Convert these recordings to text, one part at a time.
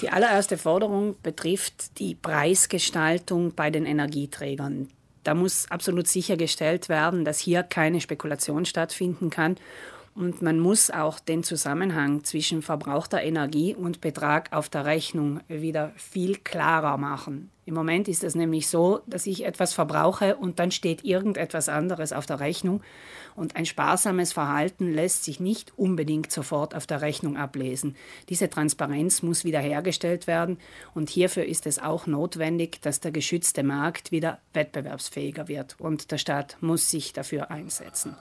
Die allererste Forderung betrifft die Preisgestaltung bei den Energieträgern. Da muss absolut sichergestellt werden, dass hier keine Spekulation stattfinden kann und man muss auch den Zusammenhang zwischen verbrauchter Energie und Betrag auf der Rechnung wieder viel klarer machen. Im Moment ist es nämlich so, dass ich etwas verbrauche und dann steht irgendetwas anderes auf der Rechnung. Und ein sparsames Verhalten lässt sich nicht unbedingt sofort auf der Rechnung ablesen. Diese Transparenz muss wiederhergestellt werden und hierfür ist es auch notwendig, dass der geschützte Markt wieder wettbewerbsfähiger wird. Und der Staat muss sich dafür einsetzen.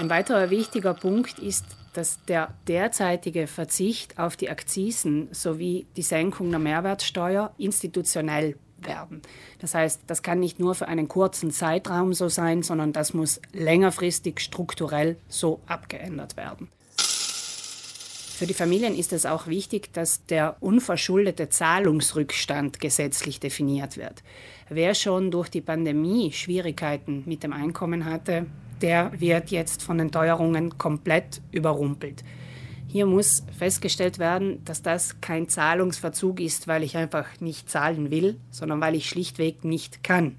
Ein weiterer wichtiger Punkt ist, dass der derzeitige Verzicht auf die Akzisen sowie die Senkung der Mehrwertsteuer institutionell werden. Das heißt, das kann nicht nur für einen kurzen Zeitraum so sein, sondern das muss längerfristig strukturell so abgeändert werden. Für die Familien ist es auch wichtig, dass der unverschuldete Zahlungsrückstand gesetzlich definiert wird. Wer schon durch die Pandemie Schwierigkeiten mit dem Einkommen hatte, der wird jetzt von den Teuerungen komplett überrumpelt. Hier muss festgestellt werden, dass das kein Zahlungsverzug ist, weil ich einfach nicht zahlen will, sondern weil ich schlichtweg nicht kann.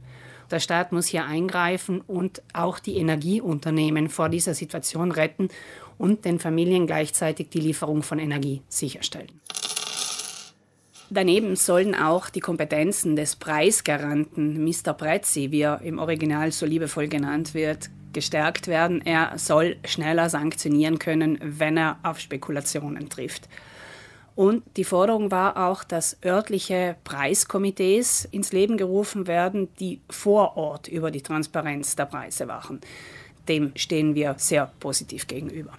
Der Staat muss hier eingreifen und auch die Energieunternehmen vor dieser Situation retten und den Familien gleichzeitig die Lieferung von Energie sicherstellen. Daneben sollen auch die Kompetenzen des Preisgaranten Mr. Prezzi, wie er im Original so liebevoll genannt wird, gestärkt werden. Er soll schneller sanktionieren können, wenn er auf Spekulationen trifft. Und die Forderung war auch, dass örtliche Preiskomitees ins Leben gerufen werden, die vor Ort über die Transparenz der Preise wachen. Dem stehen wir sehr positiv gegenüber.